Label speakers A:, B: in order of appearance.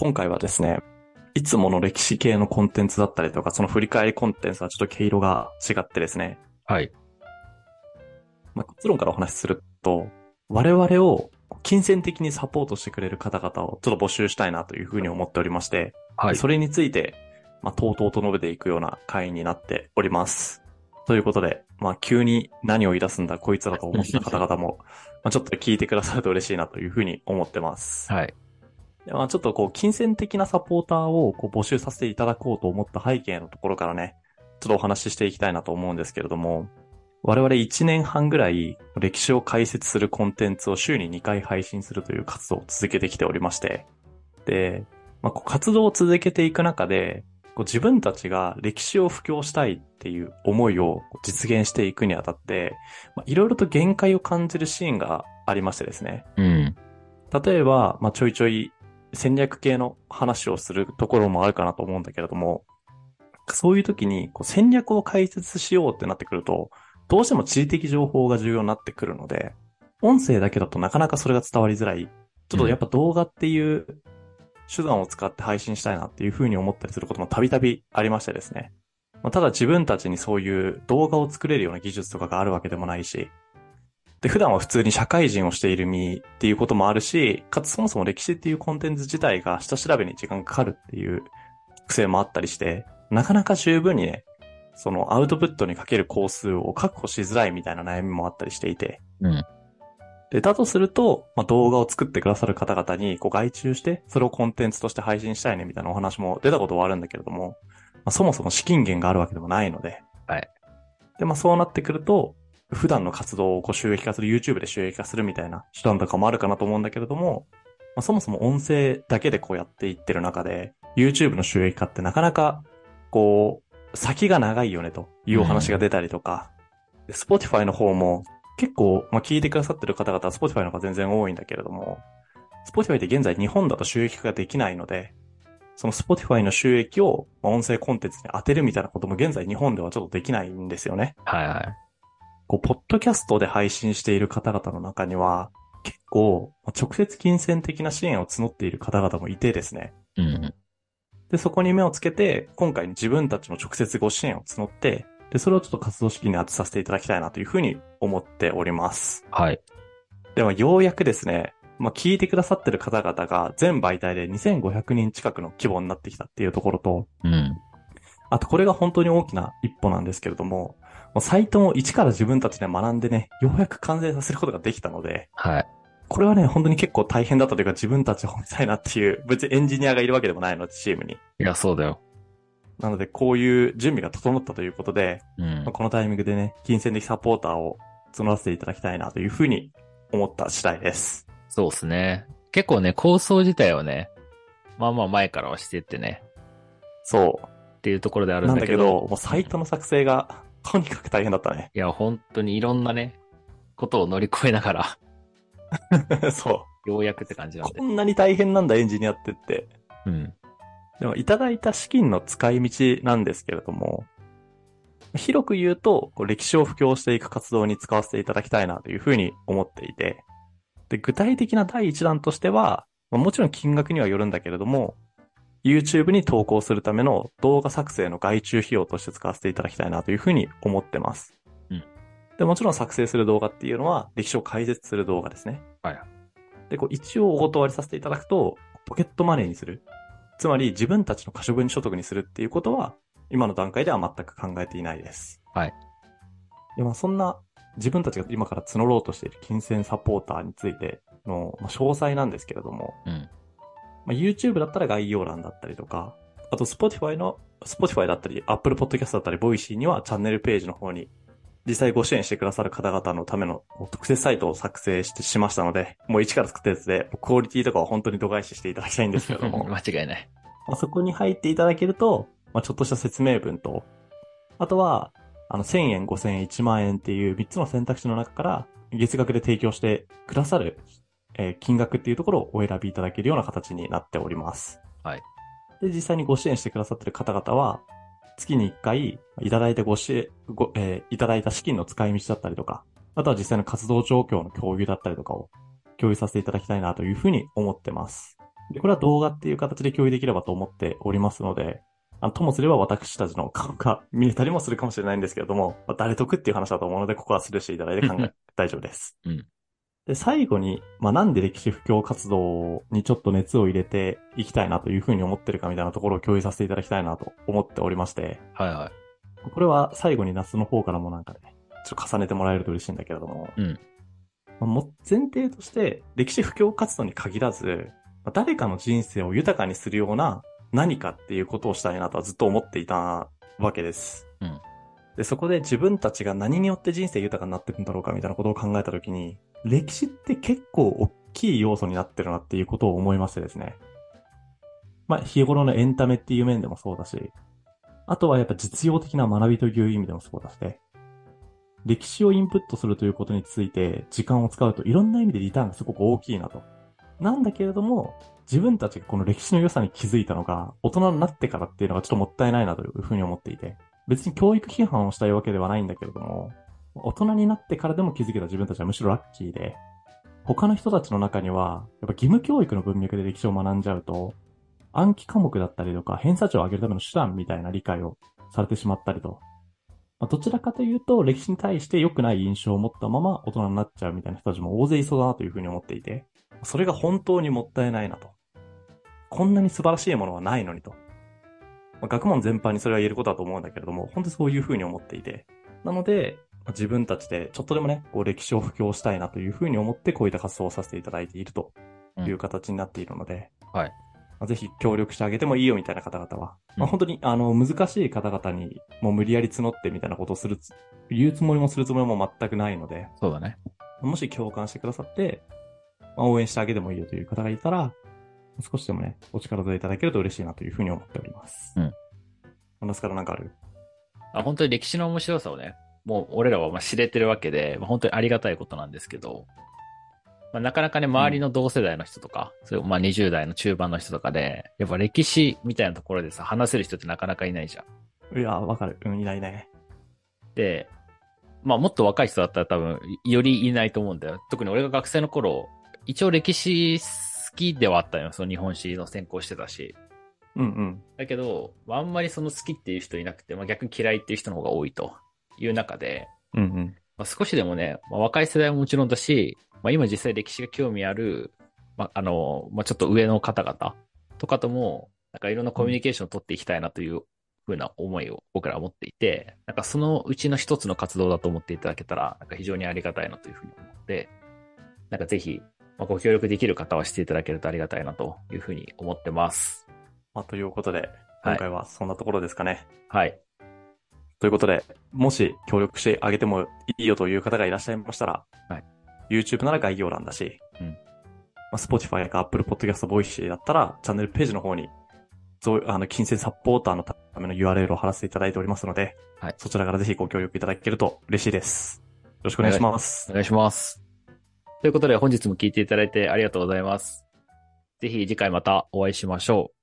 A: 今回はですね、いつもの歴史系のコンテンツだったりとか、その振り返りコンテンツはちょっと毛色が違ってですね、
B: はい。
A: まあ、結論からお話しすると、我々を金銭的にサポートしてくれる方々をちょっと募集したいなというふうに思っておりまして、
B: はい。
A: それについて、まあ、とうとうと述べていくような回になっております。ということで、まあ、急に何を言い出すんだ、こいつらと思った方々も、まあ、ちょっと聞いてくださると嬉しいなというふうに思ってます。
B: はい。
A: でまあ、ちょっとこう、金銭的なサポーターをこう募集させていただこうと思った背景のところからね、ちょっとお話ししていきたいなと思うんですけれども、我々1年半ぐらい歴史を解説するコンテンツを週に2回配信するという活動を続けてきておりまして、で、まあ、こう活動を続けていく中で、こう自分たちが歴史を布教したいっていう思いを実現していくにあたって、まあいろいろと限界を感じるシーンがありましてですね。
B: うん。
A: 例えば、まあ、ちょいちょい戦略系の話をするところもあるかなと思うんだけれども、そういう時にこう戦略を解説しようってなってくると、どうしても地理的情報が重要になってくるので、音声だけだとなかなかそれが伝わりづらい。ちょっとやっぱ動画っていう手段を使って配信したいなっていうふうに思ったりすることもたびたびありましてですね。まあ、ただ自分たちにそういう動画を作れるような技術とかがあるわけでもないし、で、普段は普通に社会人をしている身っていうこともあるし、かつそもそも歴史っていうコンテンツ自体が下調べに時間がかかるっていう癖もあったりして、なかなか十分にね、そのアウトプットにかける工数を確保しづらいみたいな悩みもあったりしていて、
B: うん。
A: で、だとすると、まあ、動画を作ってくださる方々にこう外注して、それをコンテンツとして配信したいねみたいなお話も出たことはあるんだけれども、まあ、そもそも資金源があるわけでもないので、
B: はい。
A: で、まあそうなってくると、普段の活動をこう収益化する、YouTube で収益化するみたいな手段とかもあるかなと思うんだけれども、まあそもそも音声だけでこうやっていってる中で、YouTube の収益化ってなかなか、こう、先が長いよねというお話が出たりとか、で Spotify の方も結構、まあ聞いてくださってる方々は Spotify の方が全然多いんだけれども、Spotify って現在日本だと収益化ができないので、その Spotify の収益を音声コンテンツに当てるみたいなことも現在日本ではちょっとできないんですよね。
B: はいはい。
A: こう、ポッドキャストで配信している方々の中には、結構、まあ直接金銭的な支援を募っている方々もいてですね。
B: うん。
A: で、そこに目をつけて、今回自分たちの直接ご支援を募って、で、それをちょっと活動資金に当てさせていただきたいなというふうに思っております。
B: はい。
A: では、ようやくですね、まあ、聞いてくださってる方々が全媒体で2500人近くの規模になってきたっていうところと、
B: うん。
A: あとこれが本当に大きな一歩なんですけれども、もうサイトを一から自分たちで学んでね、ようやく完成させることができたので、
B: はい。
A: これはね、本当に結構大変だったというか自分たちを褒めたいなっていう、別にエンジニアがいるわけでもないので、チームに。
B: いや、そうだよ。
A: なので、こういう準備が整ったということで、
B: うん
A: まあ。このタイミングでね、金銭的サポーターを募らせていただきたいなというふうに思った次第です。
B: そうっすね。結構ね、構想自体はね、まあまあ前からはしてってね、
A: そ
B: っていうところであ
A: う。
B: る
A: なんんだけ
B: だけど、
A: ど、もうサイトの作成が、とにかく大変だったね。
B: いや、本当にいろんなね、ことを乗り越えながら、
A: そう。
B: ようやくって感じなんで
A: こ。んなに大変なんだ、エンジニアってって。
B: うん。
A: でも、いただいた資金の使い道なんですけれども、広く言うと、こう歴史を布教していく活動に使わせていただきたいなというふうに思っていて、で、具体的な第一弾としては、まあもちろん金額にはよるんだけれども、YouTube に投稿するための動画作成の外注費用として使わせていただきたいなというふうに思ってます。
B: うん。
A: で、もちろん作成する動画っていうのは、歴史を解説する動画ですね。
B: はい。
A: で、こう一応お断りさせていただくと、ポケットマネーにする。つまり自分たちの可処分所得にするっていうことは、今の段階では全く考えていないです。
B: はい。
A: で、まあそんな自分たちが今から募ろうとしている金銭サポーターについての、まあ、詳細なんですけれども、
B: うん。
A: まあ、YouTube だったら概要欄だったりとか、あと Spotify の、Spotify だったり、Apple Podcast だったり、Voicy にはチャンネルページの方に、実際ご支援してくださる方々のための特設サイトを作成してしましたので、もう一から作ったやつで、クオリティとかは本当に度外視していただきたいんですけれども、
B: 間違いない。
A: まあ、そこに入っていただけると、まあ、ちょっとした説明文と、あとは、あの、1000円、5000円、1万円っていう3つの選択肢の中から、月額で提供してくださる、えー金額っていうところをお選びいただけるような形になっております。
B: はい。
A: で、実際にご支援してくださってる方々は、月に1回、いただいたご支援、ご、えーいただいた資金の使い道だったりとか、あとは実際の活動状況の共有だったりとかを共有させていただきたいなというふうに思ってます。でこれは動画っていう形で共有できればと思っておりますので、あのともすれば私たちの顔が 見えたりもするかもしれないんですけれども、まあ、誰得っていう話だと思うので、ここはスルーしていただいて考え、大丈夫です。
B: うん
A: で、最後に、まあ、なんで歴史布教活動にちょっと熱を入れていきたいなというふうに思ってるかみたいなところを共有させていただきたいなと思っておりまして、
B: はいはい。
A: これは最後に夏の方からもなんかね、ちょっと重ねてもらえると嬉しいんだけれども、
B: うん
A: まあも前提として、歴史布教活動に限らず、まあ誰かの人生を豊かにするような何かっていうことをしたいなとはずっと思っていたわけです。
B: うん
A: で、そこで自分たちが何によって人生豊かになっていくんだろうかみたいなことを考えたときに、歴史って結構大きい要素になってるなっていうことを思いましてですね。まあ、日頃のエンタメっていう面でもそうだし、あとはやっぱ実用的な学びという意味でもそうだしね。歴史をインプットするということについて時間を使うといろんな意味でリターンがすごく大きいなと。なんだけれども、自分たちがこの歴史の良さに気づいたのが大人になってからっていうのがちょっともったいないなというふうに思っていて。別に教育批判をしたいわけではないんだけれども、大人になってからでも気づけた自分たちはむしろラッキーで、他の人たちの中には、やっぱ義務教育の文脈で歴史を学んじゃうと、暗記科目だったりとか偏差値を上げるための手段みたいな理解をされてしまったりと。まあどちらかというと、歴史に対して良くない印象を持ったまま大人になっちゃうみたいな人たちも大勢いそうだなというふうに思っていて、それが本当にもったいないなと。こんなに素晴らしいものはないのにと。まあ学問全般にそれは言えることだと思うんだけれども、本当にそういうふうに思っていて。なので、まあ自分たちでちょっとでもね、こう歴史を布教したいなというふうに思ってこういった活動をさせていただいているという形になっているので、
B: はい
A: まあぜひ協力してあげてもいいよみたいな方々は、ま
B: うん
A: あ本当にあの難しい方々にもう無理やり募ってみたいなことをするつ、言うつもりもするつもりも全くないので、
B: そうだね。
A: もし共感してくださって、まあ、応援してあげてもいいよという方がいたら、少しでもね、お力添えいただけると嬉しいなというふうに思っております。
B: うん。
A: 話すからなんかある？
B: あ本当に歴史の面白さをね、もう俺らはまあ知れてるわけで、まあ、本当にありがたいことなんですけど、まあ、なかなかね、周りの同世代の人とか、それまあ20代の中盤の人とかで、やっぱ歴史みたいなところでさ、話せる人ってなかなかいないじゃん。
A: いや、わかる。うん、いないね。
B: で、まあもっと若い人だったら多分、よりいないと思うんだよ。特に俺が学生の頃、一応歴史好きではあったよ。その日本史の専攻してたし。
A: うんうん。
B: だけど、まああんまりその好きっていう人いなくて、まあ逆に嫌いっていう人の方が多いという中で、
A: うんうん。
B: まあ、少しでもね、まあ、若い世代ももちろんだし、まあ、今実際歴史が興味ある、まあ、あの、まあ、ちょっと上の方々とかとも、なんかいろんなコミュニケーションを取っていきたいなというふうな思いを僕らは持っていて、なんかそのうちの一つの活動だと思っていただけたら、なんか非常にありがたいなというふうに思って、なんかぜひ、まあ、ご協力できる方はしていただけるとありがたいなというふうに思ってます。
A: まあ、ということで、
B: はい
A: 今回はそんなところですかね。
B: はい。
A: ということで、もし協力してあげてもいいよという方がいらっしゃいましたら、
B: はい、
A: YouTube なら概要欄だし、
B: うん
A: まあ、Spotify か Apple Podcast Voice だったら、チャンネルページの方に、そう、あの、金銭サポーターのための URL を貼らせていただいておりますので、
B: はい
A: そちらからぜひご協力いただけると嬉しいです。よろしくお願いします
B: お。願いします。ということで本日も聞いていただいてありがとうございます。ぜひ次回またお会いしましょう。